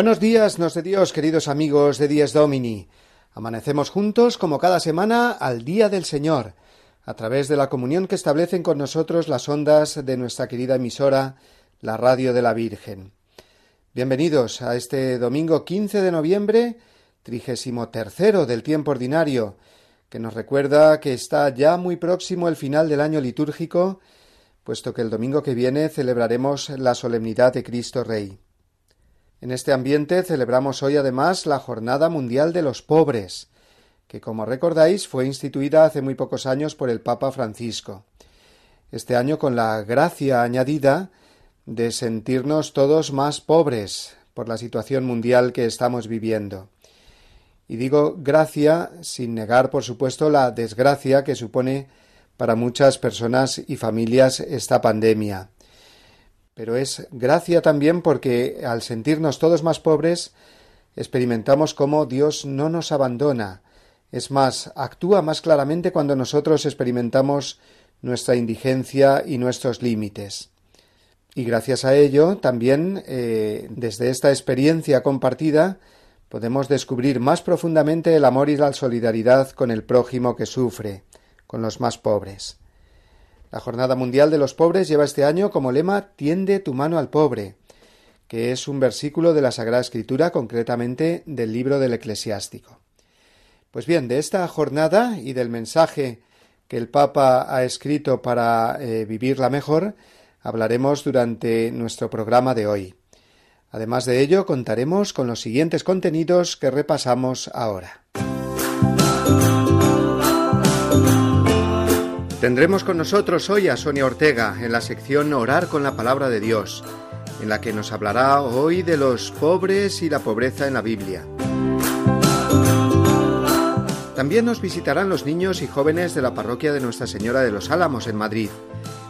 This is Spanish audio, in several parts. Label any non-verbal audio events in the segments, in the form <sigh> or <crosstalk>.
Buenos días, nos de Dios, queridos amigos de Dies Domini. Amanecemos juntos, como cada semana, al Día del Señor, a través de la comunión que establecen con nosotros las ondas de nuestra querida emisora, la Radio de la Virgen. Bienvenidos a este domingo 15 de noviembre, trigésimo tercero del tiempo ordinario, que nos recuerda que está ya muy próximo el final del año litúrgico, puesto que el domingo que viene celebraremos la solemnidad de Cristo Rey. En este ambiente celebramos hoy además la Jornada Mundial de los Pobres, que como recordáis fue instituida hace muy pocos años por el Papa Francisco. Este año con la gracia añadida de sentirnos todos más pobres por la situación mundial que estamos viviendo. Y digo gracia sin negar, por supuesto, la desgracia que supone para muchas personas y familias esta pandemia pero es gracia también porque al sentirnos todos más pobres experimentamos cómo Dios no nos abandona, es más, actúa más claramente cuando nosotros experimentamos nuestra indigencia y nuestros límites. Y gracias a ello, también, eh, desde esta experiencia compartida, podemos descubrir más profundamente el amor y la solidaridad con el prójimo que sufre, con los más pobres. La Jornada Mundial de los Pobres lleva este año como lema Tiende tu mano al pobre, que es un versículo de la Sagrada Escritura, concretamente del libro del Eclesiástico. Pues bien, de esta jornada y del mensaje que el Papa ha escrito para eh, vivirla mejor, hablaremos durante nuestro programa de hoy. Además de ello, contaremos con los siguientes contenidos que repasamos ahora. Tendremos con nosotros hoy a Sonia Ortega en la sección Orar con la Palabra de Dios, en la que nos hablará hoy de los pobres y la pobreza en la Biblia. También nos visitarán los niños y jóvenes de la parroquia de Nuestra Señora de los Álamos en Madrid,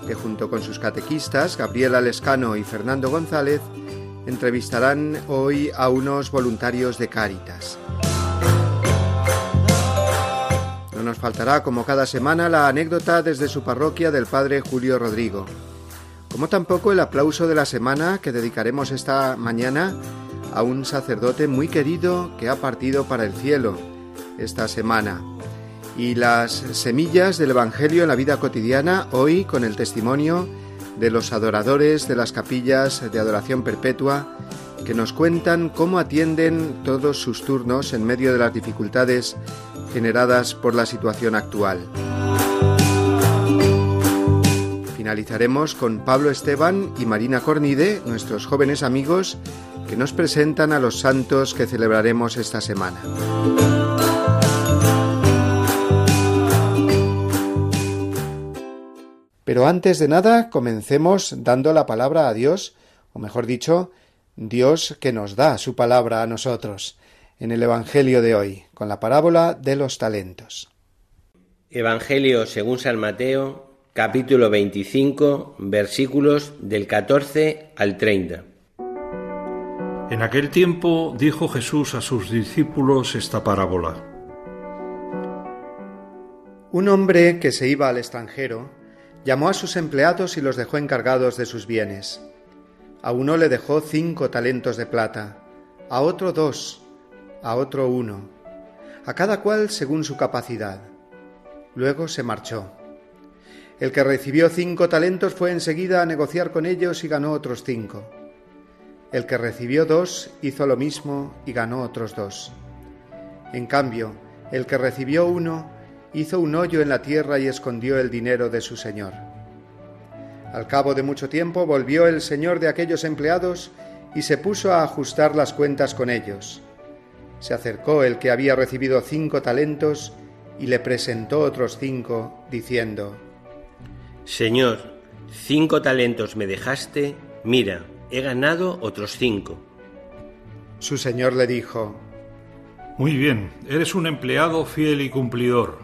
que junto con sus catequistas, Gabriela Lescano y Fernando González, entrevistarán hoy a unos voluntarios de Cáritas. No nos faltará, como cada semana, la anécdota desde su parroquia del padre Julio Rodrigo, como tampoco el aplauso de la semana que dedicaremos esta mañana a un sacerdote muy querido que ha partido para el cielo esta semana. Y las semillas del Evangelio en la vida cotidiana, hoy con el testimonio de los adoradores de las capillas de adoración perpetua, que nos cuentan cómo atienden todos sus turnos en medio de las dificultades generadas por la situación actual. Finalizaremos con Pablo Esteban y Marina Cornide, nuestros jóvenes amigos, que nos presentan a los santos que celebraremos esta semana. Pero antes de nada, comencemos dando la palabra a Dios, o mejor dicho, Dios que nos da su palabra a nosotros en el Evangelio de hoy, con la parábola de los talentos. Evangelio según San Mateo, capítulo 25, versículos del 14 al 30. En aquel tiempo dijo Jesús a sus discípulos esta parábola. Un hombre que se iba al extranjero llamó a sus empleados y los dejó encargados de sus bienes. A uno le dejó cinco talentos de plata, a otro dos, a otro uno, a cada cual según su capacidad. Luego se marchó. El que recibió cinco talentos fue enseguida a negociar con ellos y ganó otros cinco. El que recibió dos hizo lo mismo y ganó otros dos. En cambio, el que recibió uno hizo un hoyo en la tierra y escondió el dinero de su señor. Al cabo de mucho tiempo volvió el señor de aquellos empleados y se puso a ajustar las cuentas con ellos se acercó el que había recibido cinco talentos y le presentó otros cinco, diciendo, Señor, cinco talentos me dejaste, mira, he ganado otros cinco. Su señor le dijo, Muy bien, eres un empleado fiel y cumplidor.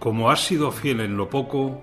Como has sido fiel en lo poco,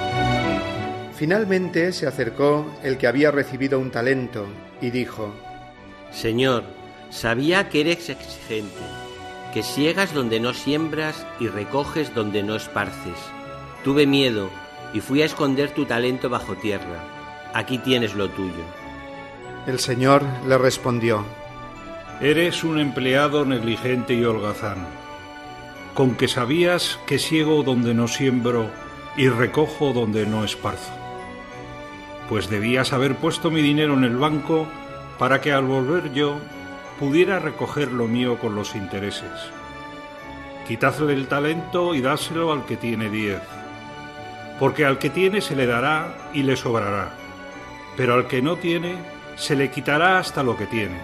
Finalmente se acercó el que había recibido un talento y dijo, Señor, sabía que eres exigente, que siegas donde no siembras y recoges donde no esparces. Tuve miedo y fui a esconder tu talento bajo tierra. Aquí tienes lo tuyo. El Señor le respondió, Eres un empleado negligente y holgazán, con que sabías que siego donde no siembro y recojo donde no esparzo. Pues debías haber puesto mi dinero en el banco para que al volver yo pudiera recoger lo mío con los intereses. Quitadle el talento y dáselo al que tiene diez, porque al que tiene se le dará y le sobrará, pero al que no tiene se le quitará hasta lo que tiene.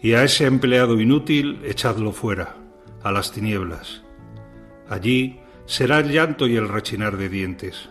Y a ese empleado inútil echadlo fuera, a las tinieblas. Allí será el llanto y el rechinar de dientes.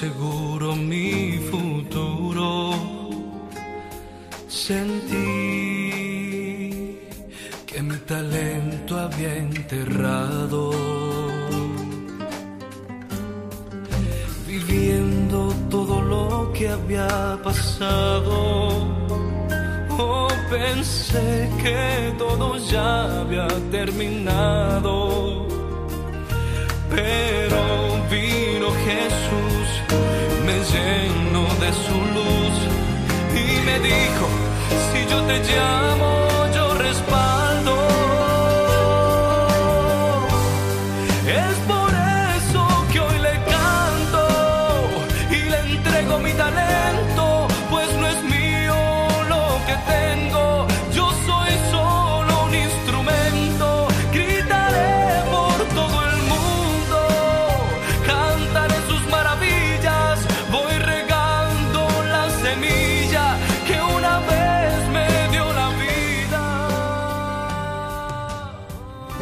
Poco inseguro mi futuro. Sentí que mi talento había enterrado. Viviendo todo lo que había pasado. Oh, pensé que todo ya había terminado. Pero vino Jesús, me llenó de su luz y me dijo, si yo te llamo,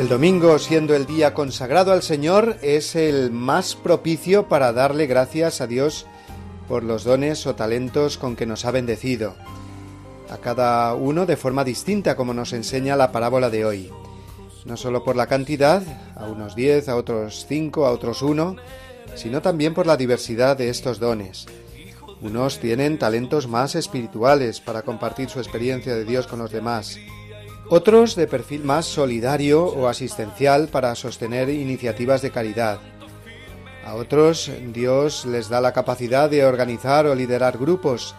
El domingo, siendo el día consagrado al Señor, es el más propicio para darle gracias a Dios por los dones o talentos con que nos ha bendecido, a cada uno de forma distinta como nos enseña la parábola de hoy. No solo por la cantidad, a unos diez, a otros cinco, a otros uno, sino también por la diversidad de estos dones. Unos tienen talentos más espirituales para compartir su experiencia de Dios con los demás. Otros de perfil más solidario o asistencial para sostener iniciativas de caridad. A otros Dios les da la capacidad de organizar o liderar grupos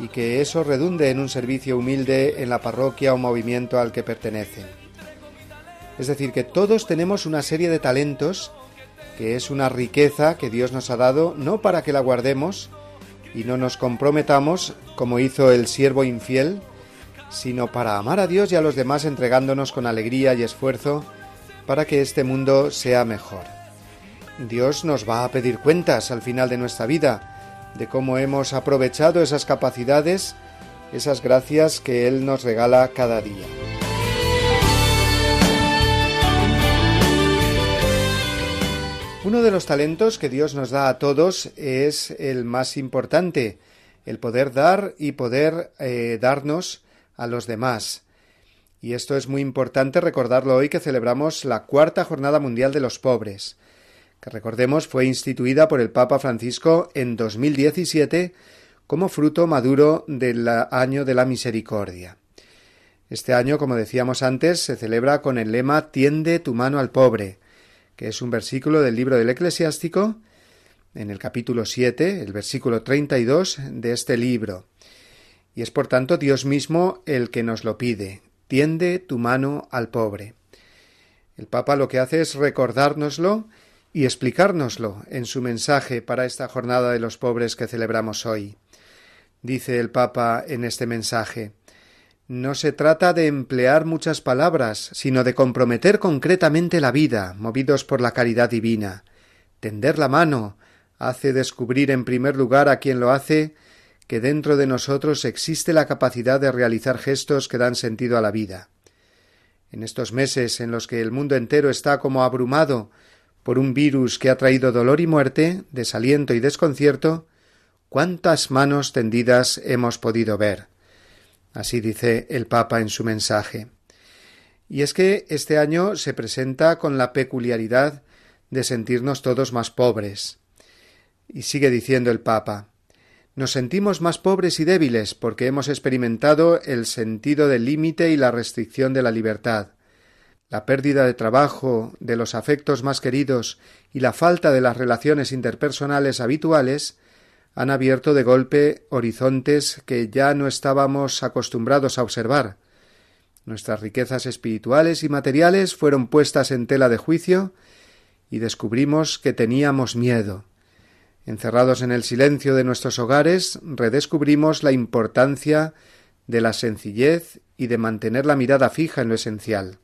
y que eso redunde en un servicio humilde en la parroquia o movimiento al que pertenecen. Es decir, que todos tenemos una serie de talentos que es una riqueza que Dios nos ha dado no para que la guardemos y no nos comprometamos como hizo el siervo infiel, sino para amar a Dios y a los demás entregándonos con alegría y esfuerzo para que este mundo sea mejor. Dios nos va a pedir cuentas al final de nuestra vida de cómo hemos aprovechado esas capacidades esas gracias que Él nos regala cada día. Uno de los talentos que Dios nos da a todos es el más importante, el poder dar y poder eh, darnos a los demás. Y esto es muy importante recordarlo hoy que celebramos la cuarta Jornada Mundial de los Pobres, que recordemos fue instituida por el Papa Francisco en 2017 como fruto maduro del año de la misericordia. Este año, como decíamos antes, se celebra con el lema Tiende tu mano al pobre, que es un versículo del libro del eclesiástico, en el capítulo 7, el versículo 32 de este libro. Y es por tanto Dios mismo el que nos lo pide. Tiende tu mano al pobre. El Papa lo que hace es recordárnoslo y explicárnoslo en su mensaje para esta jornada de los pobres que celebramos hoy. Dice el Papa en este mensaje No se trata de emplear muchas palabras, sino de comprometer concretamente la vida, movidos por la caridad divina. Tender la mano hace descubrir en primer lugar a quien lo hace que dentro de nosotros existe la capacidad de realizar gestos que dan sentido a la vida. En estos meses en los que el mundo entero está como abrumado por un virus que ha traído dolor y muerte, desaliento y desconcierto, cuántas manos tendidas hemos podido ver. Así dice el Papa en su mensaje. Y es que este año se presenta con la peculiaridad de sentirnos todos más pobres. Y sigue diciendo el Papa nos sentimos más pobres y débiles porque hemos experimentado el sentido del límite y la restricción de la libertad. La pérdida de trabajo, de los afectos más queridos y la falta de las relaciones interpersonales habituales han abierto de golpe horizontes que ya no estábamos acostumbrados a observar. Nuestras riquezas espirituales y materiales fueron puestas en tela de juicio y descubrimos que teníamos miedo. Encerrados en el silencio de nuestros hogares, redescubrimos la importancia de la sencillez y de mantener la mirada fija en lo esencial.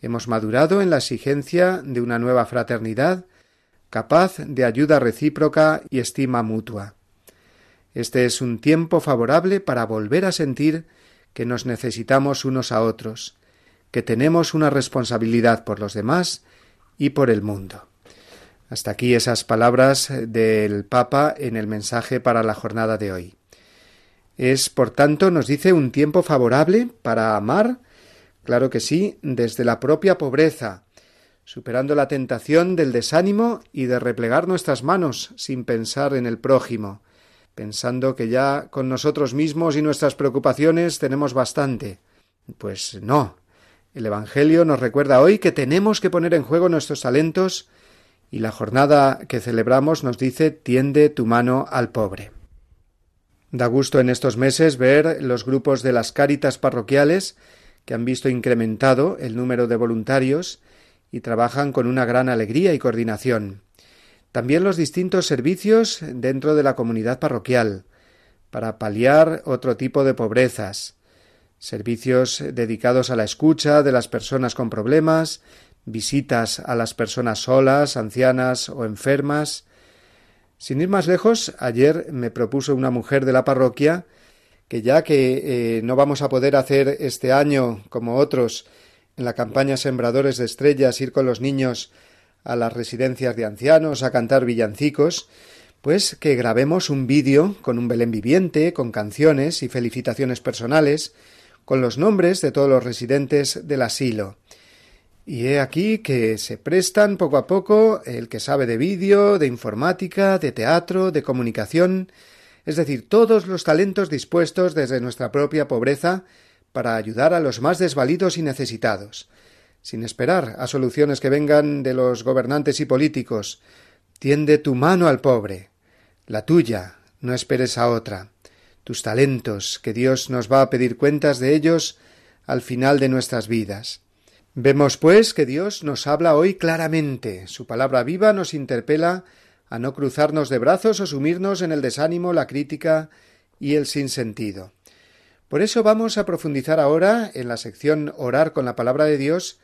Hemos madurado en la exigencia de una nueva fraternidad capaz de ayuda recíproca y estima mutua. Este es un tiempo favorable para volver a sentir que nos necesitamos unos a otros, que tenemos una responsabilidad por los demás y por el mundo. Hasta aquí esas palabras del Papa en el mensaje para la jornada de hoy. Es, por tanto, nos dice un tiempo favorable para amar, claro que sí, desde la propia pobreza, superando la tentación del desánimo y de replegar nuestras manos sin pensar en el prójimo, pensando que ya con nosotros mismos y nuestras preocupaciones tenemos bastante. Pues no. El Evangelio nos recuerda hoy que tenemos que poner en juego nuestros talentos y la jornada que celebramos nos dice tiende tu mano al pobre. Da gusto en estos meses ver los grupos de las cáritas parroquiales que han visto incrementado el número de voluntarios y trabajan con una gran alegría y coordinación. También los distintos servicios dentro de la comunidad parroquial, para paliar otro tipo de pobrezas, servicios dedicados a la escucha de las personas con problemas, visitas a las personas solas, ancianas o enfermas. Sin ir más lejos, ayer me propuso una mujer de la parroquia que ya que eh, no vamos a poder hacer este año, como otros, en la campaña Sembradores de Estrellas, ir con los niños a las residencias de ancianos a cantar villancicos, pues que grabemos un vídeo con un Belén viviente, con canciones y felicitaciones personales, con los nombres de todos los residentes del asilo. Y he aquí que se prestan poco a poco el que sabe de vídeo, de informática, de teatro, de comunicación, es decir, todos los talentos dispuestos desde nuestra propia pobreza para ayudar a los más desvalidos y necesitados, sin esperar a soluciones que vengan de los gobernantes y políticos. Tiende tu mano al pobre, la tuya, no esperes a otra, tus talentos, que Dios nos va a pedir cuentas de ellos al final de nuestras vidas. Vemos, pues, que Dios nos habla hoy claramente. Su palabra viva nos interpela a no cruzarnos de brazos o sumirnos en el desánimo, la crítica y el sinsentido. Por eso vamos a profundizar ahora en la sección Orar con la palabra de Dios,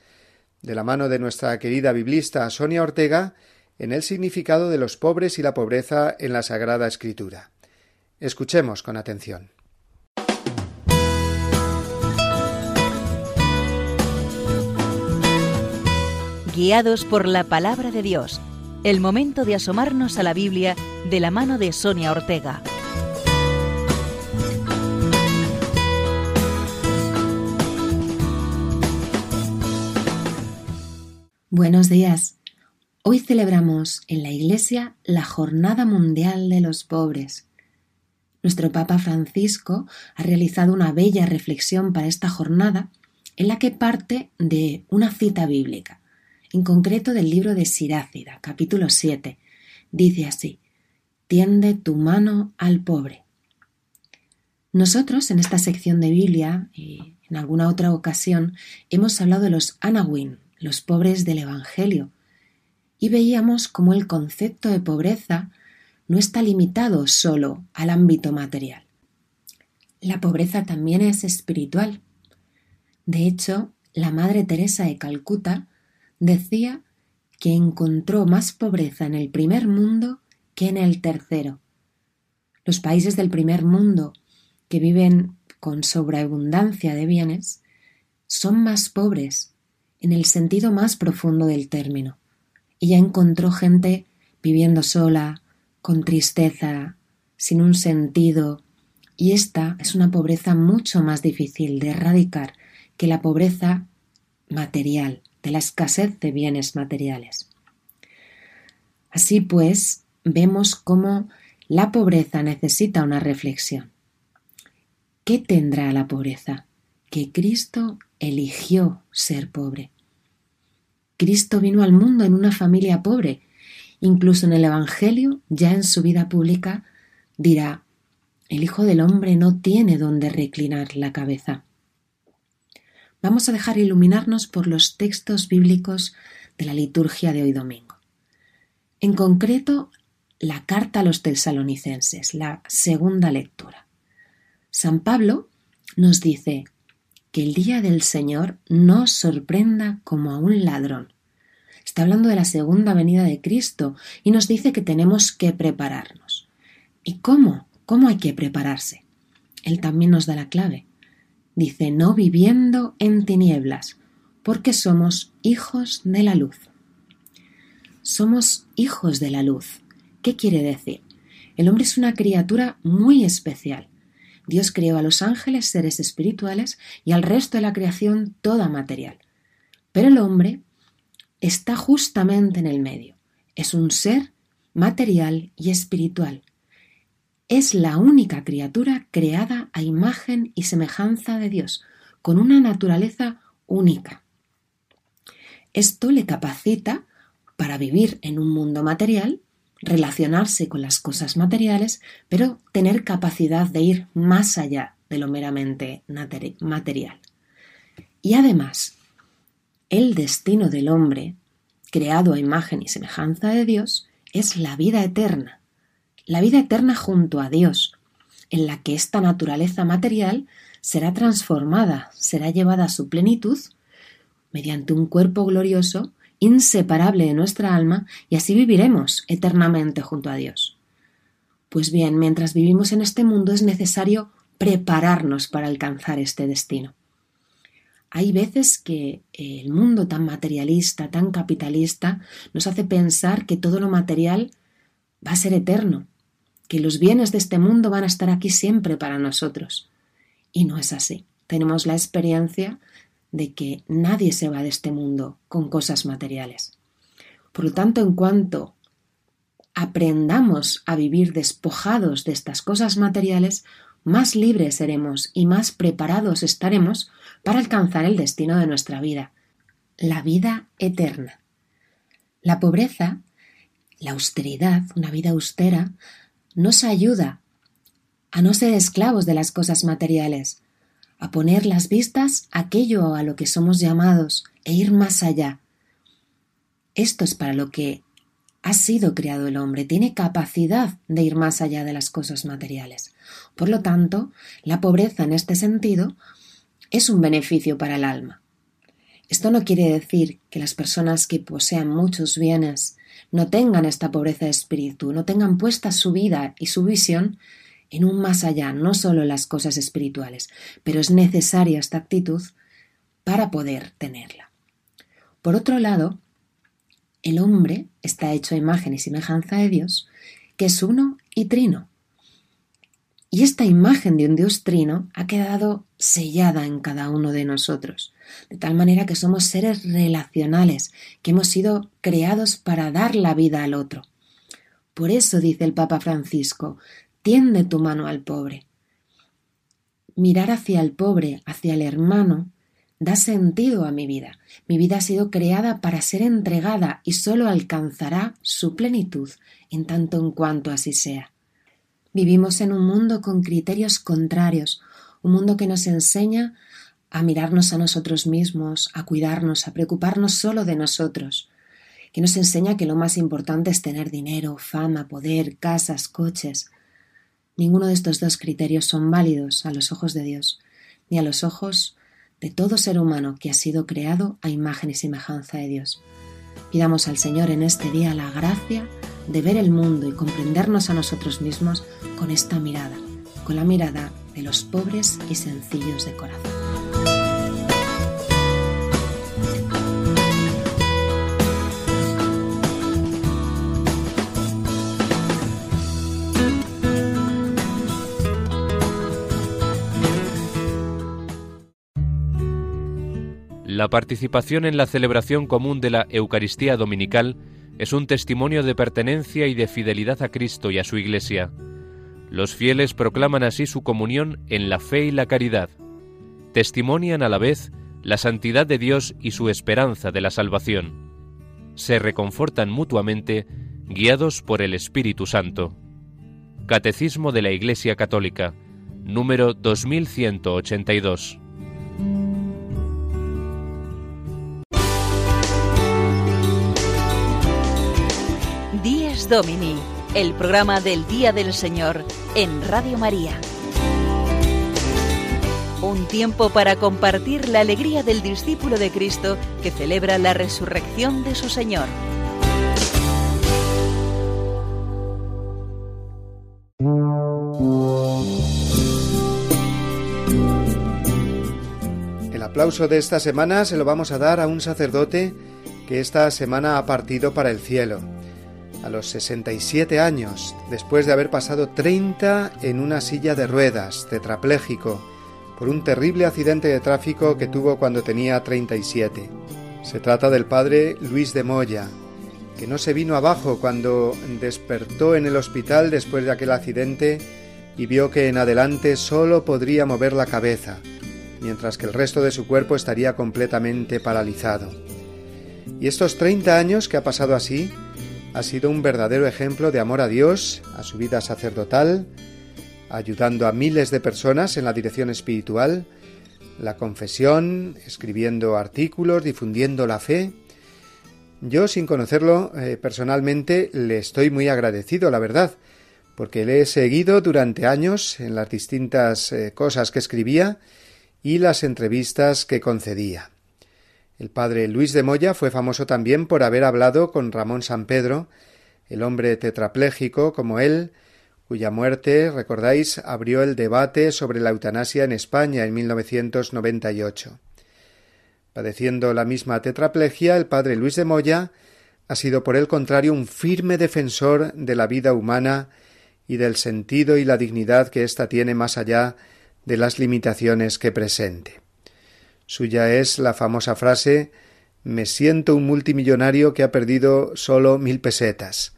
de la mano de nuestra querida biblista Sonia Ortega, en el significado de los pobres y la pobreza en la Sagrada Escritura. Escuchemos con atención. Guiados por la palabra de Dios. El momento de asomarnos a la Biblia de la mano de Sonia Ortega. Buenos días. Hoy celebramos en la Iglesia la Jornada Mundial de los Pobres. Nuestro Papa Francisco ha realizado una bella reflexión para esta jornada en la que parte de una cita bíblica, en concreto del libro de Sirácida, capítulo 7. Dice así, tiende tu mano al pobre. Nosotros en esta sección de Biblia y en alguna otra ocasión hemos hablado de los Anawin, los pobres del Evangelio, y veíamos cómo el concepto de pobreza no está limitado solo al ámbito material. La pobreza también es espiritual. De hecho, la Madre Teresa de Calcuta decía que encontró más pobreza en el primer mundo que en el tercero. Los países del primer mundo, que viven con sobreabundancia de bienes, son más pobres en el sentido más profundo del término. Ella encontró gente viviendo sola, con tristeza, sin un sentido, y esta es una pobreza mucho más difícil de erradicar que la pobreza material, de la escasez de bienes materiales. Así pues, vemos cómo la pobreza necesita una reflexión. ¿Qué tendrá la pobreza? Que Cristo eligió ser pobre. Cristo vino al mundo en una familia pobre. Incluso en el Evangelio, ya en su vida pública, dirá, el Hijo del Hombre no tiene donde reclinar la cabeza vamos a dejar iluminarnos por los textos bíblicos de la liturgia de hoy domingo. En concreto, la carta a los tesalonicenses, la segunda lectura. San Pablo nos dice que el día del Señor no sorprenda como a un ladrón. Está hablando de la segunda venida de Cristo y nos dice que tenemos que prepararnos. ¿Y cómo? ¿Cómo hay que prepararse? Él también nos da la clave. Dice, no viviendo en tinieblas, porque somos hijos de la luz. Somos hijos de la luz. ¿Qué quiere decir? El hombre es una criatura muy especial. Dios creó a los ángeles seres espirituales y al resto de la creación toda material. Pero el hombre está justamente en el medio. Es un ser material y espiritual es la única criatura creada a imagen y semejanza de Dios, con una naturaleza única. Esto le capacita para vivir en un mundo material, relacionarse con las cosas materiales, pero tener capacidad de ir más allá de lo meramente material. Y además, el destino del hombre, creado a imagen y semejanza de Dios, es la vida eterna, la vida eterna junto a Dios, en la que esta naturaleza material será transformada, será llevada a su plenitud mediante un cuerpo glorioso, inseparable de nuestra alma, y así viviremos eternamente junto a Dios. Pues bien, mientras vivimos en este mundo es necesario prepararnos para alcanzar este destino. Hay veces que el mundo tan materialista, tan capitalista, nos hace pensar que todo lo material va a ser eterno, que los bienes de este mundo van a estar aquí siempre para nosotros. Y no es así. Tenemos la experiencia de que nadie se va de este mundo con cosas materiales. Por lo tanto, en cuanto aprendamos a vivir despojados de estas cosas materiales, más libres seremos y más preparados estaremos para alcanzar el destino de nuestra vida, la vida eterna. La pobreza, la austeridad, una vida austera, nos ayuda a no ser esclavos de las cosas materiales, a poner las vistas a aquello a lo que somos llamados e ir más allá. Esto es para lo que ha sido creado el hombre, tiene capacidad de ir más allá de las cosas materiales. Por lo tanto, la pobreza en este sentido es un beneficio para el alma. Esto no quiere decir que las personas que posean muchos bienes no tengan esta pobreza de espíritu, no tengan puesta su vida y su visión en un más allá, no solo en las cosas espirituales, pero es necesaria esta actitud para poder tenerla. Por otro lado, el hombre está hecho a imagen y semejanza de Dios, que es uno y trino. Y esta imagen de un Dios trino ha quedado sellada en cada uno de nosotros, de tal manera que somos seres relacionales, que hemos sido creados para dar la vida al otro. Por eso dice el Papa Francisco, tiende tu mano al pobre. Mirar hacia el pobre, hacia el hermano, da sentido a mi vida. Mi vida ha sido creada para ser entregada y sólo alcanzará su plenitud en tanto en cuanto así sea. Vivimos en un mundo con criterios contrarios, un mundo que nos enseña a mirarnos a nosotros mismos, a cuidarnos, a preocuparnos solo de nosotros, que nos enseña que lo más importante es tener dinero, fama, poder, casas, coches. Ninguno de estos dos criterios son válidos a los ojos de Dios, ni a los ojos de todo ser humano que ha sido creado a imagen y semejanza de Dios. Pidamos al Señor en este día la gracia de ver el mundo y comprendernos a nosotros mismos con esta mirada, con la mirada de los pobres y sencillos de corazón. La participación en la celebración común de la Eucaristía Dominical es un testimonio de pertenencia y de fidelidad a Cristo y a su Iglesia. Los fieles proclaman así su comunión en la fe y la caridad. Testimonian a la vez la santidad de Dios y su esperanza de la salvación. Se reconfortan mutuamente, guiados por el Espíritu Santo. Catecismo de la Iglesia Católica, número 2182. Domini, el programa del Día del Señor en Radio María. Un tiempo para compartir la alegría del discípulo de Cristo que celebra la resurrección de su Señor. El aplauso de esta semana se lo vamos a dar a un sacerdote que esta semana ha partido para el cielo a los 67 años, después de haber pasado 30 en una silla de ruedas, tetrapléjico, por un terrible accidente de tráfico que tuvo cuando tenía 37. Se trata del padre Luis de Moya, que no se vino abajo cuando despertó en el hospital después de aquel accidente y vio que en adelante solo podría mover la cabeza, mientras que el resto de su cuerpo estaría completamente paralizado. Y estos 30 años que ha pasado así, ha sido un verdadero ejemplo de amor a Dios, a su vida sacerdotal, ayudando a miles de personas en la dirección espiritual, la confesión, escribiendo artículos, difundiendo la fe. Yo, sin conocerlo eh, personalmente, le estoy muy agradecido, la verdad, porque le he seguido durante años en las distintas eh, cosas que escribía y las entrevistas que concedía. El padre Luis de Moya fue famoso también por haber hablado con Ramón San Pedro, el hombre tetrapléjico como él, cuya muerte, recordáis, abrió el debate sobre la eutanasia en España en 1998. Padeciendo la misma tetraplegia, el padre Luis de Moya ha sido por el contrario un firme defensor de la vida humana y del sentido y la dignidad que ésta tiene más allá de las limitaciones que presente. Suya es la famosa frase Me siento un multimillonario que ha perdido solo mil pesetas,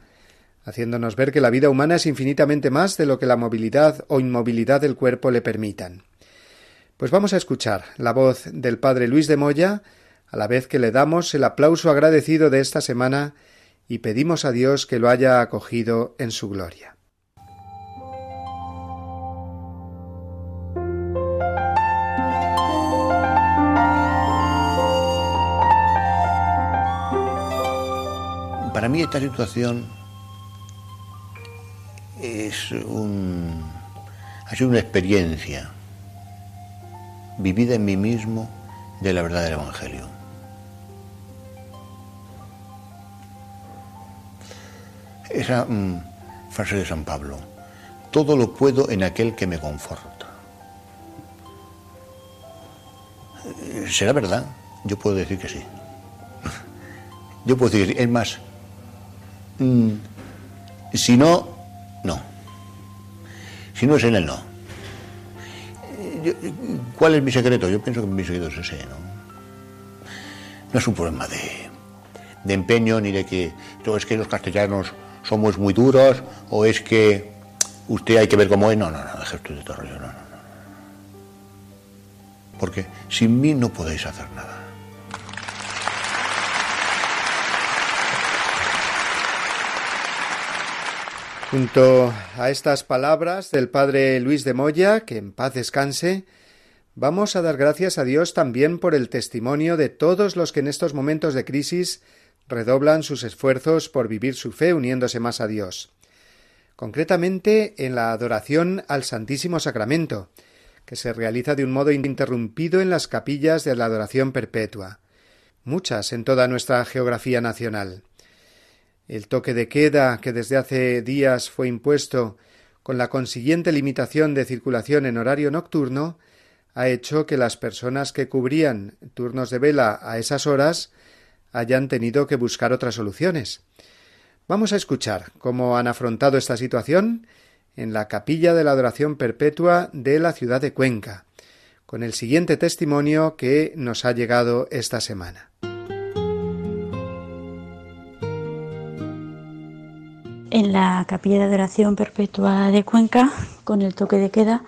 haciéndonos ver que la vida humana es infinitamente más de lo que la movilidad o inmovilidad del cuerpo le permitan. Pues vamos a escuchar la voz del padre Luis de Moya, a la vez que le damos el aplauso agradecido de esta semana y pedimos a Dios que lo haya acogido en su gloria. Para mí esta situación es un, ha sido una experiencia vivida en mí mismo de la verdad del Evangelio. Esa mm, frase de San Pablo, todo lo puedo en aquel que me conforta. ¿Será verdad? Yo puedo decir que sí. <laughs> Yo puedo decir, es más, mm, si no, no. Si no es en el no. ¿Cuál es mi secreto? Yo pienso que mi secreto es ese, ¿no? No es un problema de, de empeño ni de que es que los castellanos somos muy duros o es que usted hay que ver cómo es. No, no, no, usted de todo rollo, no, no, no. Porque sin mí no podéis hacer nada. Junto a estas palabras del padre Luis de Moya, que en paz descanse, vamos a dar gracias a Dios también por el testimonio de todos los que en estos momentos de crisis redoblan sus esfuerzos por vivir su fe uniéndose más a Dios. Concretamente en la adoración al Santísimo Sacramento, que se realiza de un modo ininterrumpido en las capillas de la adoración perpetua, muchas en toda nuestra geografía nacional. El toque de queda que desde hace días fue impuesto con la consiguiente limitación de circulación en horario nocturno ha hecho que las personas que cubrían turnos de vela a esas horas hayan tenido que buscar otras soluciones. Vamos a escuchar cómo han afrontado esta situación en la capilla de la adoración perpetua de la ciudad de Cuenca, con el siguiente testimonio que nos ha llegado esta semana. En la capilla de adoración perpetua de Cuenca, con el toque de queda,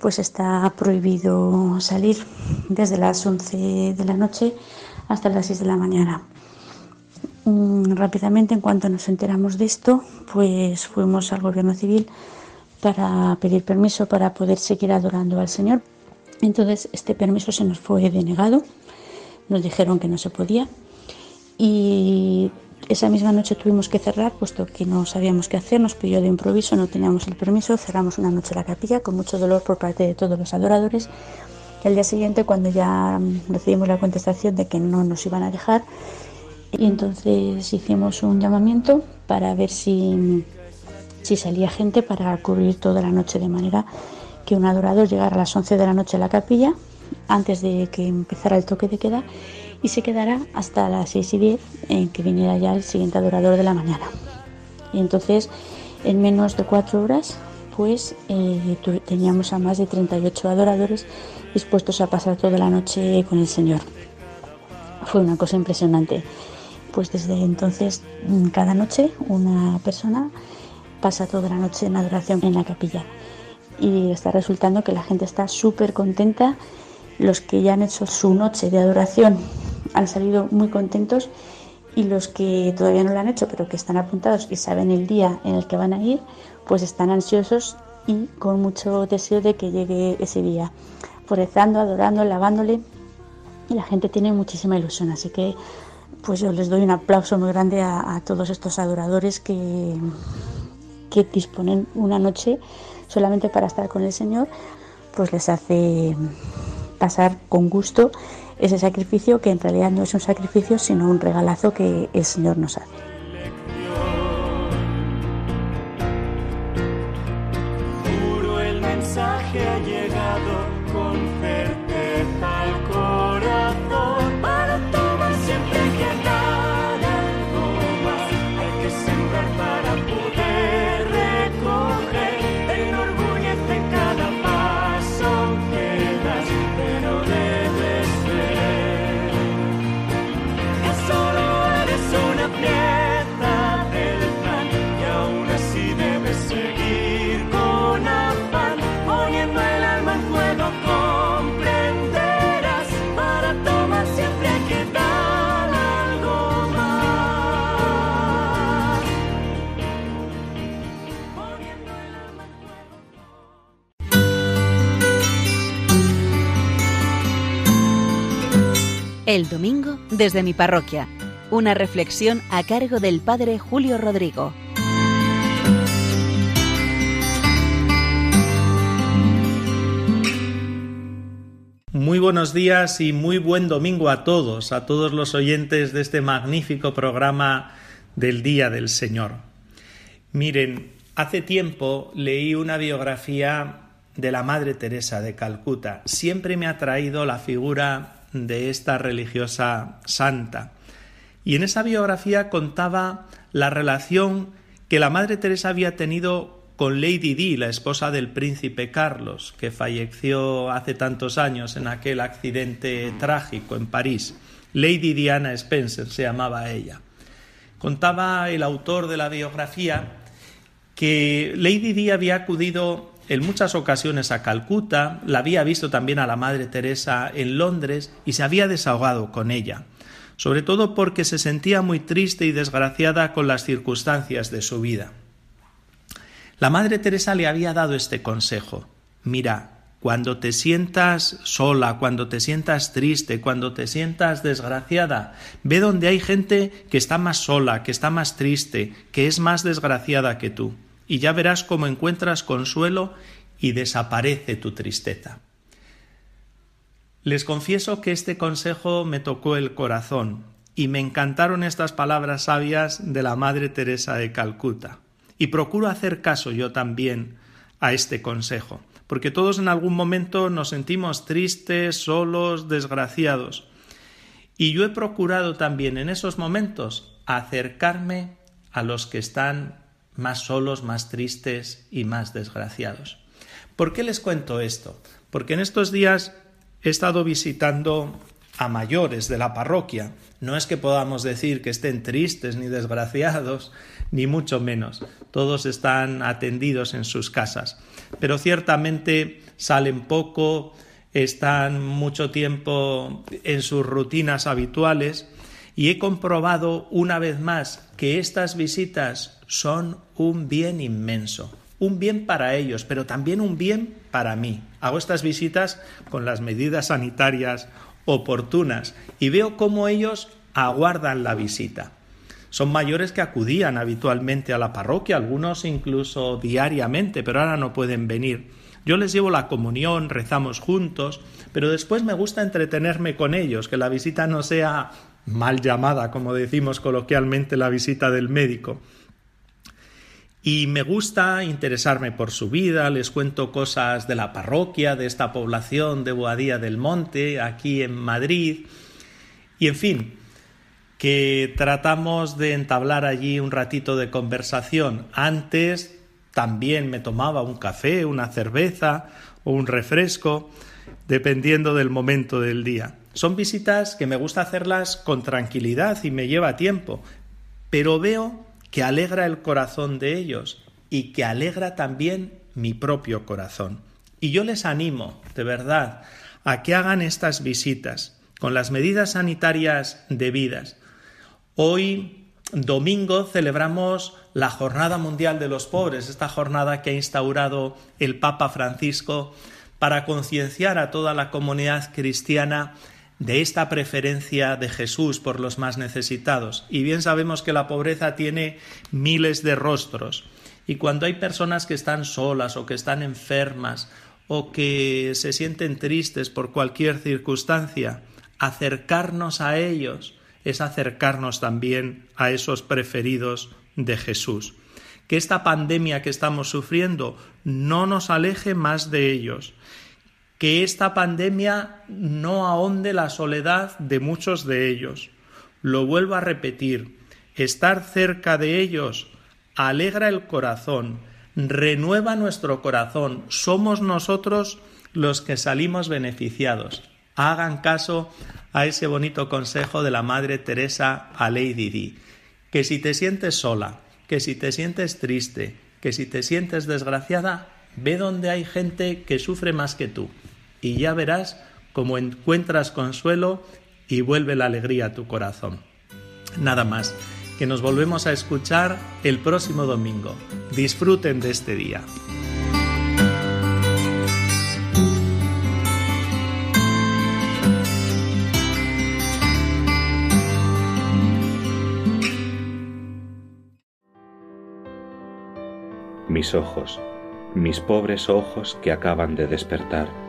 pues está prohibido salir desde las 11 de la noche hasta las 6 de la mañana. Mm, rápidamente, en cuanto nos enteramos de esto, pues fuimos al gobierno civil para pedir permiso para poder seguir adorando al Señor. Entonces, este permiso se nos fue denegado, nos dijeron que no se podía y esa misma noche tuvimos que cerrar, puesto que no sabíamos qué hacer, nos pidió de improviso, no teníamos el permiso, cerramos una noche la capilla con mucho dolor por parte de todos los adoradores. Y al día siguiente, cuando ya mm, recibimos la contestación de que no nos iban a dejar, y entonces hicimos un llamamiento para ver si, si salía gente para cubrir toda la noche, de manera que un adorador llegara a las 11 de la noche a la capilla, antes de que empezara el toque de queda, y se quedará hasta las 6 y 10 en que viniera ya el siguiente adorador de la mañana. Y entonces, en menos de cuatro horas, pues eh, teníamos a más de 38 adoradores dispuestos a pasar toda la noche con el Señor. Fue una cosa impresionante. Pues desde entonces, mm, cada noche, una persona pasa toda la noche en adoración en la capilla. Y está resultando que la gente está súper contenta. Los que ya han hecho su noche de adoración han salido muy contentos y los que todavía no lo han hecho pero que están apuntados y saben el día en el que van a ir, pues están ansiosos y con mucho deseo de que llegue ese día, rezando, adorando, lavándole y la gente tiene muchísima ilusión, así que pues yo les doy un aplauso muy grande a, a todos estos adoradores que, que disponen una noche solamente para estar con el Señor, pues les hace pasar con gusto ese sacrificio que en realidad no es un sacrificio, sino un regalazo que el Señor nos hace. El domingo desde mi parroquia. Una reflexión a cargo del Padre Julio Rodrigo. Muy buenos días y muy buen domingo a todos, a todos los oyentes de este magnífico programa del Día del Señor. Miren, hace tiempo leí una biografía de la Madre Teresa de Calcuta. Siempre me ha traído la figura de esta religiosa santa. Y en esa biografía contaba la relación que la Madre Teresa había tenido con Lady Di, la esposa del príncipe Carlos, que falleció hace tantos años en aquel accidente trágico en París. Lady Diana Spencer se llamaba ella. Contaba el autor de la biografía que Lady Di había acudido en muchas ocasiones a Calcuta, la había visto también a la Madre Teresa en Londres y se había desahogado con ella, sobre todo porque se sentía muy triste y desgraciada con las circunstancias de su vida. La Madre Teresa le había dado este consejo. Mira, cuando te sientas sola, cuando te sientas triste, cuando te sientas desgraciada, ve donde hay gente que está más sola, que está más triste, que es más desgraciada que tú y ya verás cómo encuentras consuelo y desaparece tu tristeza. Les confieso que este consejo me tocó el corazón y me encantaron estas palabras sabias de la Madre Teresa de Calcuta. Y procuro hacer caso yo también a este consejo, porque todos en algún momento nos sentimos tristes, solos, desgraciados. Y yo he procurado también en esos momentos acercarme a los que están más solos, más tristes y más desgraciados. ¿Por qué les cuento esto? Porque en estos días he estado visitando a mayores de la parroquia. No es que podamos decir que estén tristes ni desgraciados, <laughs> ni mucho menos. Todos están atendidos en sus casas. Pero ciertamente salen poco, están mucho tiempo en sus rutinas habituales y he comprobado una vez más que estas visitas son un bien inmenso, un bien para ellos, pero también un bien para mí. Hago estas visitas con las medidas sanitarias oportunas y veo cómo ellos aguardan la visita. Son mayores que acudían habitualmente a la parroquia, algunos incluso diariamente, pero ahora no pueden venir. Yo les llevo la comunión, rezamos juntos, pero después me gusta entretenerme con ellos, que la visita no sea mal llamada, como decimos coloquialmente, la visita del médico. Y me gusta interesarme por su vida, les cuento cosas de la parroquia, de esta población de Boadía del Monte, aquí en Madrid. Y en fin, que tratamos de entablar allí un ratito de conversación. Antes también me tomaba un café, una cerveza o un refresco, dependiendo del momento del día. Son visitas que me gusta hacerlas con tranquilidad y me lleva tiempo, pero veo que alegra el corazón de ellos y que alegra también mi propio corazón. Y yo les animo, de verdad, a que hagan estas visitas con las medidas sanitarias debidas. Hoy, domingo, celebramos la Jornada Mundial de los Pobres, esta jornada que ha instaurado el Papa Francisco para concienciar a toda la comunidad cristiana de esta preferencia de Jesús por los más necesitados. Y bien sabemos que la pobreza tiene miles de rostros. Y cuando hay personas que están solas o que están enfermas o que se sienten tristes por cualquier circunstancia, acercarnos a ellos es acercarnos también a esos preferidos de Jesús. Que esta pandemia que estamos sufriendo no nos aleje más de ellos, que esta pandemia no ahonde la soledad de muchos de ellos. Lo vuelvo a repetir, estar cerca de ellos alegra el corazón, renueva nuestro corazón, somos nosotros los que salimos beneficiados. Hagan caso a ese bonito consejo de la Madre Teresa a Lady Di, que si te sientes sola, que si te sientes triste, que si te sientes desgraciada, ve donde hay gente que sufre más que tú y ya verás cómo encuentras consuelo y vuelve la alegría a tu corazón. Nada más, que nos volvemos a escuchar el próximo domingo. Disfruten de este día. Mis ojos, mis pobres ojos que acaban de despertar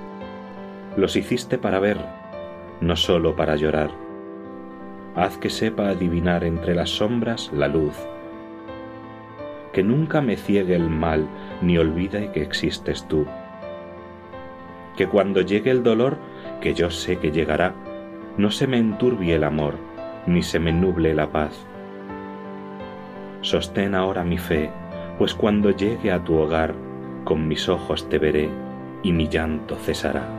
los hiciste para ver, no sólo para llorar. Haz que sepa adivinar entre las sombras la luz, que nunca me ciegue el mal ni olvide que existes tú. Que cuando llegue el dolor, que yo sé que llegará, no se me enturbie el amor, ni se me nuble la paz. Sostén ahora mi fe, pues cuando llegue a tu hogar, con mis ojos te veré y mi llanto cesará.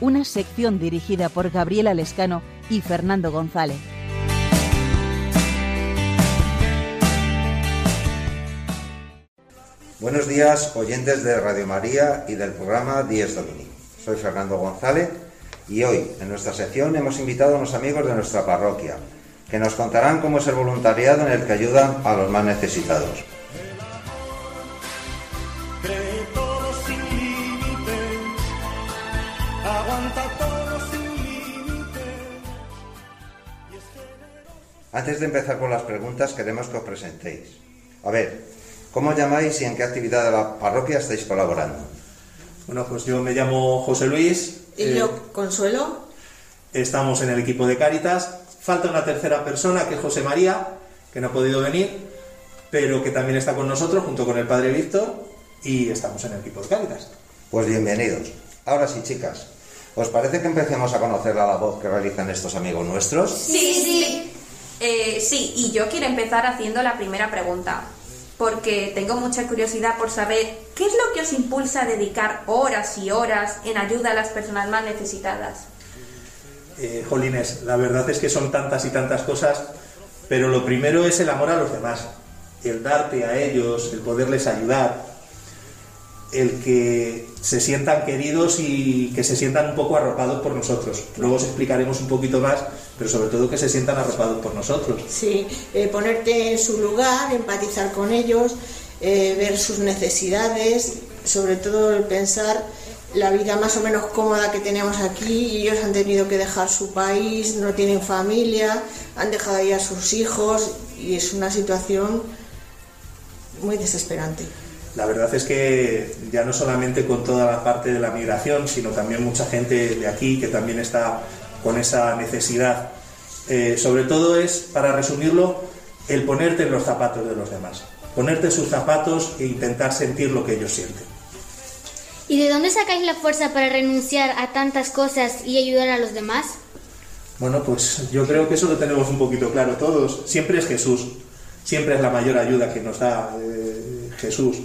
una sección dirigida por Gabriela Lescano y Fernando González. Buenos días, oyentes de Radio María y del programa Díez Domini. Soy Fernando González y hoy, en nuestra sección, hemos invitado a unos amigos de nuestra parroquia que nos contarán cómo es el voluntariado en el que ayudan a los más necesitados. Antes de empezar con las preguntas, queremos que os presentéis. A ver, ¿cómo os llamáis y en qué actividad de la parroquia estáis colaborando? Bueno, pues yo me llamo José Luis. ¿Y eh, yo, Consuelo? Estamos en el equipo de Cáritas. Falta una tercera persona, que es José María, que no ha podido venir, pero que también está con nosotros, junto con el padre Víctor, y estamos en el equipo de Cáritas. Pues bienvenidos. Ahora sí, chicas, ¿os parece que empecemos a conocer la labor que realizan estos amigos nuestros? Sí, sí. Eh, sí, y yo quiero empezar haciendo la primera pregunta, porque tengo mucha curiosidad por saber qué es lo que os impulsa a dedicar horas y horas en ayuda a las personas más necesitadas. Eh, jolines, la verdad es que son tantas y tantas cosas, pero lo primero es el amor a los demás, el darte a ellos, el poderles ayudar, el que se sientan queridos y que se sientan un poco arropados por nosotros. Luego os explicaremos un poquito más, pero sobre todo que se sientan arropados por nosotros. Sí, eh, ponerte en su lugar, empatizar con ellos, eh, ver sus necesidades, sobre todo el pensar la vida más o menos cómoda que tenemos aquí y ellos han tenido que dejar su país, no tienen familia, han dejado ahí a sus hijos y es una situación muy desesperante. La verdad es que ya no solamente con toda la parte de la migración, sino también mucha gente de aquí que también está con esa necesidad. Eh, sobre todo es, para resumirlo, el ponerte en los zapatos de los demás. Ponerte sus zapatos e intentar sentir lo que ellos sienten. ¿Y de dónde sacáis la fuerza para renunciar a tantas cosas y ayudar a los demás? Bueno, pues yo creo que eso lo tenemos un poquito claro todos. Siempre es Jesús. Siempre es la mayor ayuda que nos da eh, Jesús.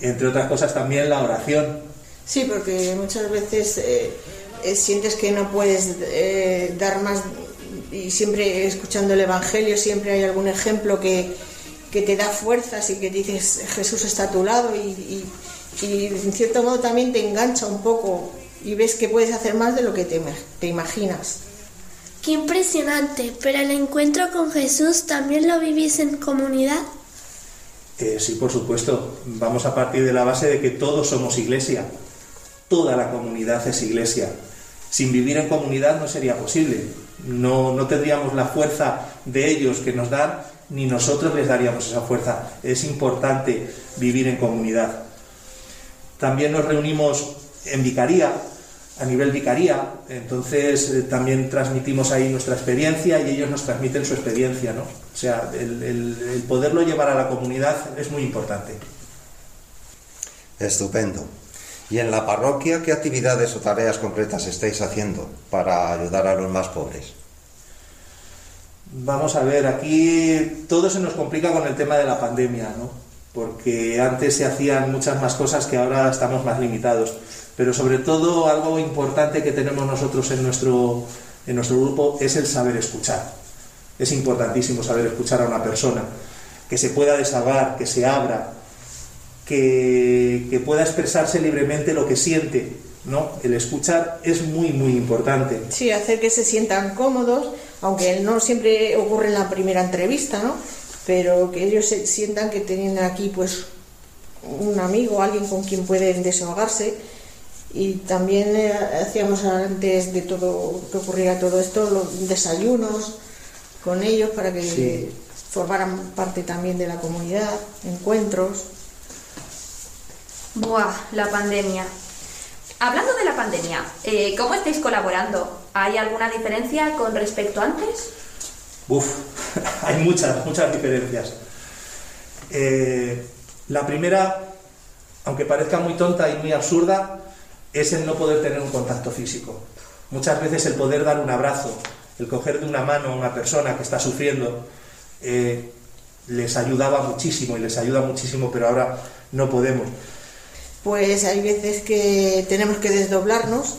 Entre otras cosas también la oración. Sí, porque muchas veces eh, eh, sientes que no puedes eh, dar más y siempre escuchando el Evangelio siempre hay algún ejemplo que, que te da fuerzas y que dices Jesús está a tu lado y, y- y en cierto modo también te engancha un poco y ves que puedes hacer más de lo que te, te imaginas. Qué impresionante, pero el encuentro con Jesús también lo vivís en comunidad. Eh, sí, por supuesto. Vamos a partir de la base de que todos somos iglesia. Toda la comunidad es iglesia. Sin vivir en comunidad no sería posible. No, no tendríamos la fuerza de ellos que nos dan, ni nosotros les daríamos esa fuerza. Es importante vivir en comunidad. También nos reunimos en vicaría, a nivel vicaría, entonces eh, también transmitimos ahí nuestra experiencia y ellos nos transmiten su experiencia, ¿no? O sea, el, el- el poderlo llevar a la comunidad es muy importante. Estupendo. ¿Y en la parroquia qué actividades o tareas concretas estáis haciendo para ayudar a los más pobres? Vamos a ver, aquí todo se nos complica con el tema de la pandemia, ¿no? Porque antes se hacían muchas más cosas que ahora estamos más limitados. Pero sobre todo algo importante que tenemos nosotros en nuestro, en nuestro grupo es el saber escuchar. Es importantísimo saber escuchar a una persona, que se pueda desahogar, que se abra, que, que pueda expresarse libremente lo que siente, ¿no? El escuchar es muy, muy importante. Sí, hacer que se sientan cómodos, aunque no siempre ocurre en la primera entrevista, ¿no? Pero que ellos se sientan que tienen aquí pues un amigo, alguien con quien pueden desahogarse. Y también eh, hacíamos antes de todo que ocurriera todo esto los desayunos con ellos para que Sí. formaran parte también de la comunidad, encuentros. Buah, la pandemia. Hablando de la pandemia, eh, ¿cómo estáis colaborando? ¿Hay alguna diferencia con respecto a antes? Uf, <laughs> hay muchas, muchas diferencias. Eh, la primera, aunque parezca muy tonta y muy absurda, es el no poder tener un contacto físico. Muchas veces el poder dar un abrazo, el coger de una mano a una persona que está sufriendo, eh, les ayudaba muchísimo y les ayuda muchísimo, pero ahora no podemos. Pues hay veces que tenemos que desdoblarnos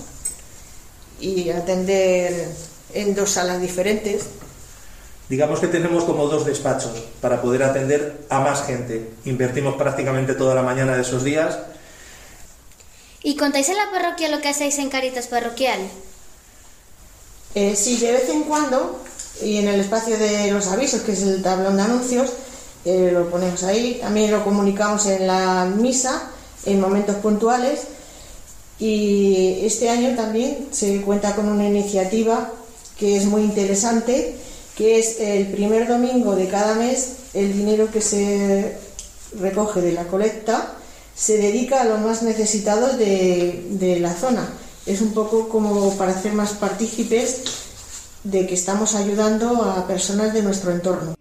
y atender en dos salas diferentes. Digamos que tenemos como dos despachos para poder atender a más gente. Invertimos prácticamente toda la mañana de esos días ¿Y contáis en la parroquia lo que hacéis en Caritas Parroquial? Eh, sí, de vez en cuando, y en el espacio de los avisos, que es el tablón de anuncios, eh, lo ponemos ahí. También lo comunicamos en la misa, en momentos puntuales. Y este año también se cuenta con una iniciativa que es muy interesante, que es el primer domingo de cada mes, el dinero que se recoge de la colecta se dedica a los más necesitados de, de la zona. Es un poco como para hacer más partícipes de que estamos ayudando a personas de nuestro entorno.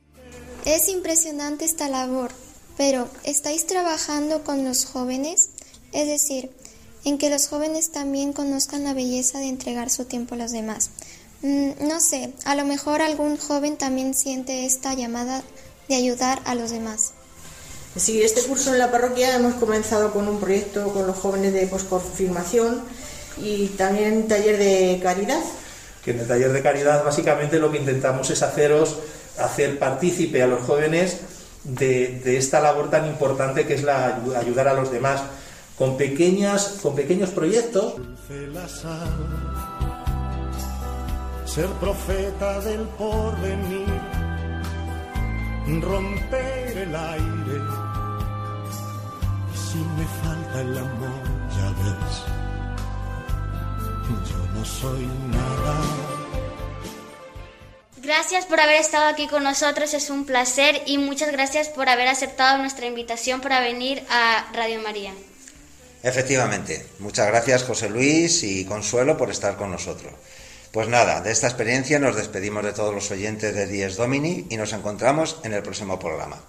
Es impresionante esta labor, pero ¿estáis trabajando con los jóvenes? Es decir, en que los jóvenes también conozcan la belleza de entregar su tiempo a los demás. Mm, no sé, a lo mejor algún joven también siente esta llamada de ayudar a los demás. Sí, este curso en la parroquia hemos comenzado con un proyecto con los jóvenes de posconfirmación y también un taller de caridad. que en el taller de caridad básicamente lo que intentamos es haceros, hacer partícipe a los jóvenes de, de esta labor tan importante que es la ayu- ayudar a los demás con pequeñas con pequeños proyectos ser profeta del porvenir, romper el aire. Si me falta el amor, ya ves, yo no soy nada. Gracias por haber estado aquí con nosotros, es un placer y muchas gracias por haber aceptado nuestra invitación para venir a Radio María. Efectivamente, muchas gracias José Luis y Consuelo por estar con nosotros. Pues nada, de esta experiencia nos despedimos de todos los oyentes de Dies Domini y nos encontramos en el próximo programa.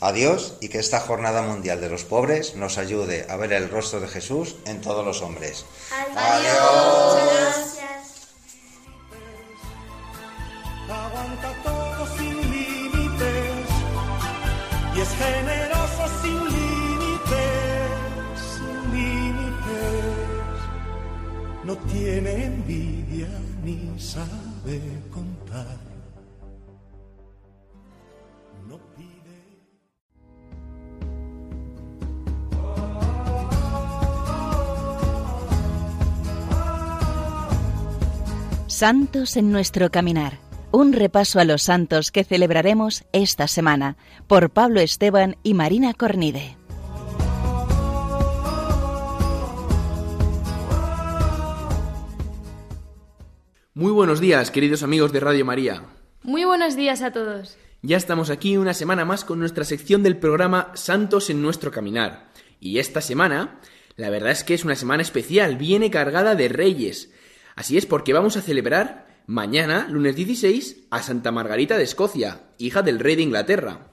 Adiós y que esta jornada mundial de los pobres nos ayude a ver el rostro de Jesús en todos los hombres. Adiós. aguanta todo sin límites y es generoso sin límites, sin límites. No tiene envidia ni sabe Santos en nuestro caminar. Un repaso a los santos que celebraremos esta semana por Pablo Esteban y Marina Cornide. Muy buenos días, queridos amigos de Radio María. Muy buenos días a todos. Ya estamos aquí una semana más con nuestra sección del programa Santos en nuestro caminar. Y esta semana, la verdad es que es una semana especial, viene cargada de reyes. Así es porque vamos a celebrar mañana, lunes 16, a Santa Margarita de Escocia, hija del rey de Inglaterra.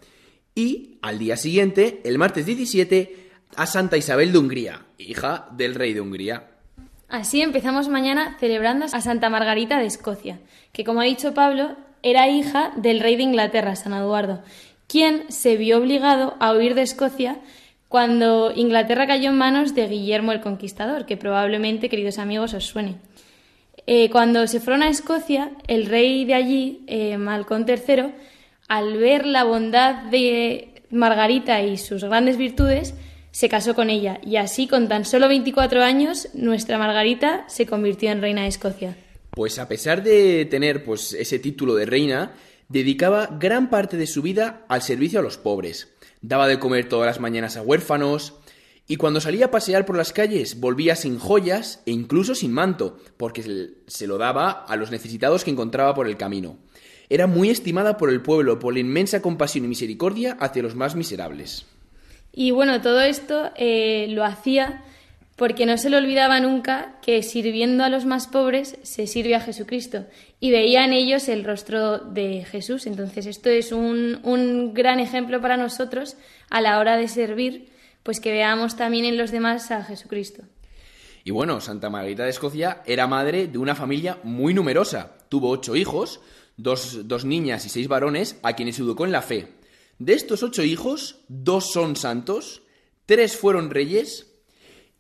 Y al día siguiente, el martes 17, a Santa Isabel de Hungría, hija del rey de Hungría. Así empezamos mañana celebrando a Santa Margarita de Escocia, que como ha dicho Pablo, era hija del rey de Inglaterra, San Eduardo, quien se vio obligado a huir de Escocia cuando Inglaterra cayó en manos de Guillermo el Conquistador, que probablemente, queridos amigos, os suene. Eh, cuando se fueron a Escocia, el rey de allí, eh, Malcón III, al ver la bondad de Margarita y sus grandes virtudes, se casó con ella y así con tan solo 24 años nuestra Margarita se convirtió en reina de Escocia. pues a pesar de tener pues ese título de reina, dedicaba gran parte de su vida al servicio a los pobres. Daba de comer todas las mañanas a huérfanos, y cuando salía a pasear por las calles volvía sin joyas e incluso sin manto, porque se lo daba a los necesitados que encontraba por el camino. Era muy estimada por el pueblo por la inmensa compasión y misericordia hacia los más miserables. Y bueno, todo esto eh, lo hacía porque no se le olvidaba nunca que sirviendo a los más pobres se sirve a Jesucristo y veía en ellos el rostro de Jesús. Entonces esto es un, un gran ejemplo para nosotros a la hora de servir pues que veamos también en los demás a Jesucristo. Y bueno, Santa Margarita de Escocia era madre de una familia muy numerosa. Tuvo ocho hijos, dos, niñas y seis varones, a quienes educó en la fe. De estos ocho hijos, dos son santos, tres fueron reyes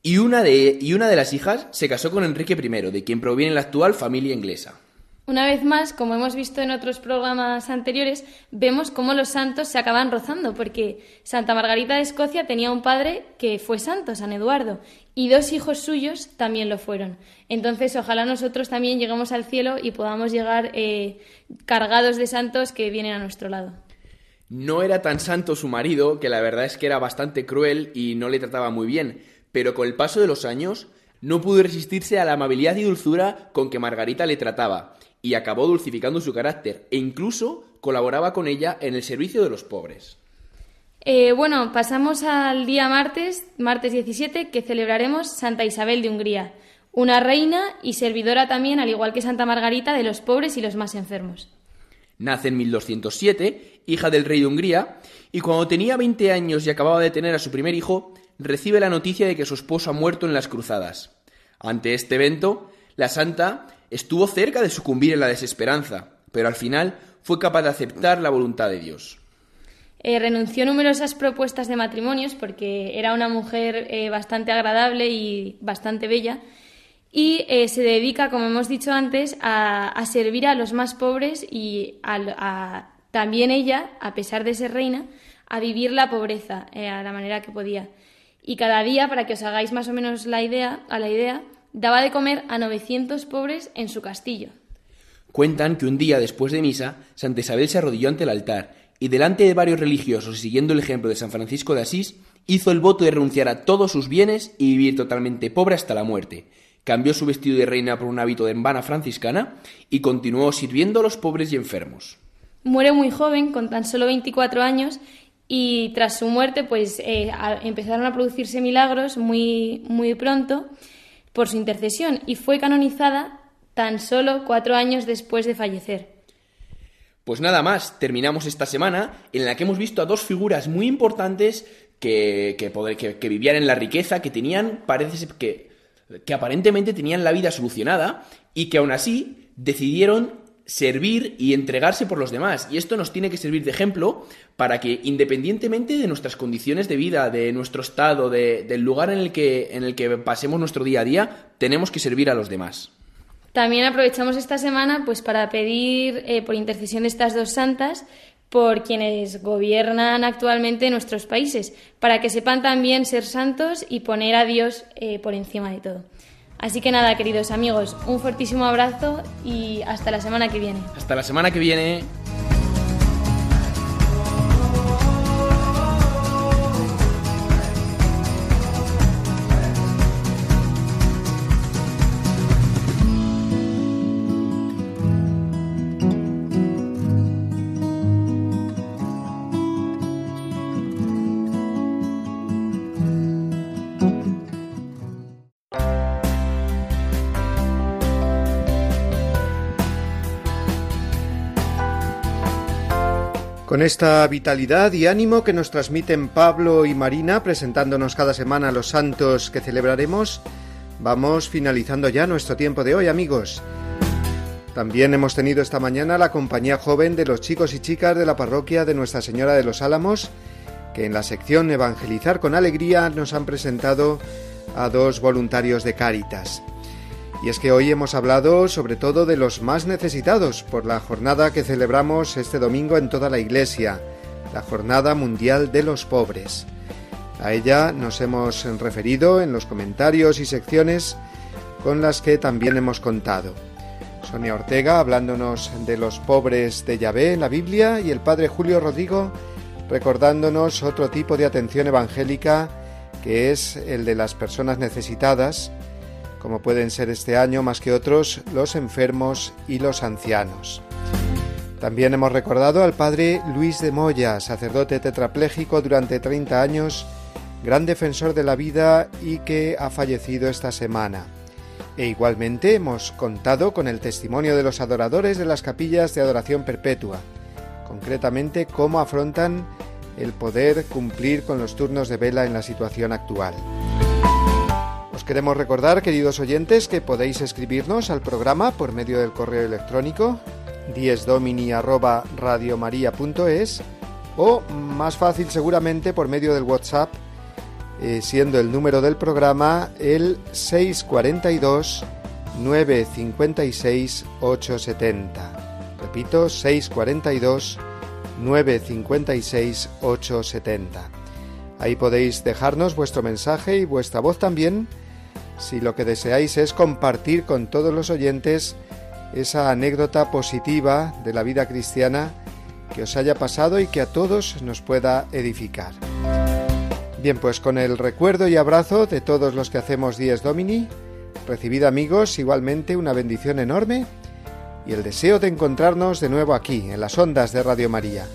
y una de, y una de las hijas se casó con Enrique I, de quien proviene la actual familia inglesa. Una vez más, como hemos visto en otros programas anteriores, vemos cómo los santos se acaban rozando, porque Santa Margarita de Escocia tenía un padre que fue santo, San Eduardo, y dos hijos suyos también lo fueron. Entonces, ojalá nosotros también lleguemos al cielo y podamos llegar eh, cargados de santos que vienen a nuestro lado. No era tan santo su marido, que la verdad es que era bastante cruel y no le trataba muy bien, pero con el paso de los años no pudo resistirse a la amabilidad y dulzura con que Margarita le trataba, y acabó dulcificando su carácter e incluso colaboraba con ella en el servicio de los pobres. Eh, bueno, pasamos al día martes, martes 17, que celebraremos Santa Isabel de Hungría, una reina y servidora también, al igual que Santa Margarita, de los pobres y los más enfermos. Nace en 1207, hija del rey de Hungría, y cuando tenía 20 años y acababa de tener a su primer hijo, recibe la noticia de que su esposo ha muerto en las cruzadas. Ante este evento, la santa estuvo cerca de sucumbir en la desesperanza, pero al final fue capaz de aceptar la voluntad de Dios. Eh, renunció a numerosas propuestas de matrimonios porque era una mujer eh, bastante agradable y bastante bella y eh, se dedica, como hemos dicho antes, a, servir a los más pobres y también ella, a pesar de ser reina, a vivir la pobreza a la manera que podía. Y cada día, para que os hagáis más o menos la idea, a la idea, daba de comer a 900 pobres en su castillo. Cuentan que un día después de misa, Santa Isabel se arrodilló ante el altar y delante de varios religiosos y siguiendo el ejemplo de San Francisco de Asís, hizo el voto de renunciar a todos sus bienes y vivir totalmente pobre hasta la muerte. Cambió su vestido de reina por un hábito de embana franciscana y continuó sirviendo a los pobres y enfermos. Muere muy joven, con tan solo 24 años, y tras su muerte pues eh, empezaron a producirse milagros muy, muy pronto por su intercesión y fue canonizada tan solo cuatro años después de fallecer. Pues nada más, terminamos esta semana en la que hemos visto a dos figuras muy importantes que, que, vivían en la riqueza, que tenían, parece que, que aparentemente tenían la vida solucionada y que aún así decidieron servir y entregarse por los demás. Y esto nos tiene que servir de ejemplo para que, independientemente de nuestras condiciones de vida, de nuestro estado, del lugar en el, que, en el que pasemos nuestro día a día, tenemos que servir a los demás. También aprovechamos esta semana pues, para pedir, eh, por intercesión de estas dos santas, por quienes gobiernan actualmente nuestros países, para que sepan también ser santos y poner a Dios eh, por encima de todo. Así que nada, queridos amigos, un fortísimo abrazo y hasta la semana que viene. Hasta la semana que viene. Con esta vitalidad y ánimo que nos transmiten Pablo y Marina presentándonos cada semana los santos que celebraremos, vamos finalizando ya nuestro tiempo de hoy amigos. También hemos tenido esta mañana la compañía joven de los chicos y chicas de la parroquia de Nuestra Señora de los Álamos, que en la sección Evangelizar con Alegría nos han presentado a dos voluntarios de Cáritas. Y es que hoy hemos hablado sobre todo de los más necesitados por la jornada que celebramos este domingo en toda la Iglesia, la Jornada Mundial de los Pobres. A ella nos hemos referido en los comentarios y secciones con las que también hemos contado. Sonia Ortega hablándonos de los pobres de Yahvé en la Biblia y el Padre Julio Rodrigo recordándonos otro tipo de atención evangélica que es el de las personas necesitadas, como pueden ser este año más que otros los enfermos y los ancianos. También hemos recordado al Padre Luis de Moya, sacerdote tetrapléjico durante 30 años, gran defensor de la vida y que ha fallecido esta semana. E igualmente hemos contado con el testimonio de los adoradores de las capillas de adoración perpetua, concretamente cómo afrontan el poder cumplir con los turnos de vela en la situación actual. Os queremos recordar, queridos oyentes, que podéis escribirnos al programa por medio del correo electrónico diesdomini@radiomaria.es o más fácil seguramente por medio del WhatsApp eh, siendo el número del programa el 642 956 870. Repito, 642 956 870. Ahí podéis dejarnos vuestro mensaje y vuestra voz también si lo que deseáis es compartir con todos los oyentes esa anécdota positiva de la vida cristiana que os haya pasado y que a todos nos pueda edificar. Bien, pues con el recuerdo y abrazo de todos los que hacemos Días Domini, recibid amigos igualmente una bendición enorme y el deseo de encontrarnos de nuevo aquí, en las ondas de Radio María,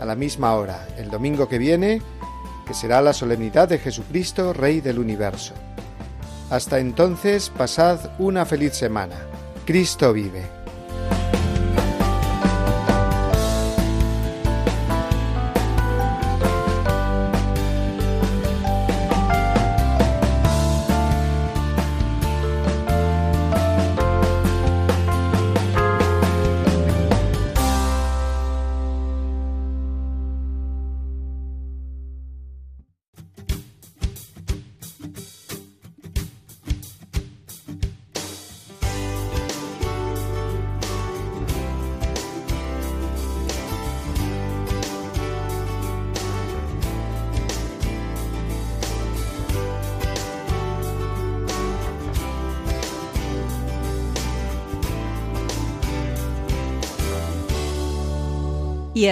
a la misma hora, el domingo que viene, que será la solemnidad de Jesucristo, Rey del Universo. Hasta entonces, pasad una feliz semana. Cristo vive.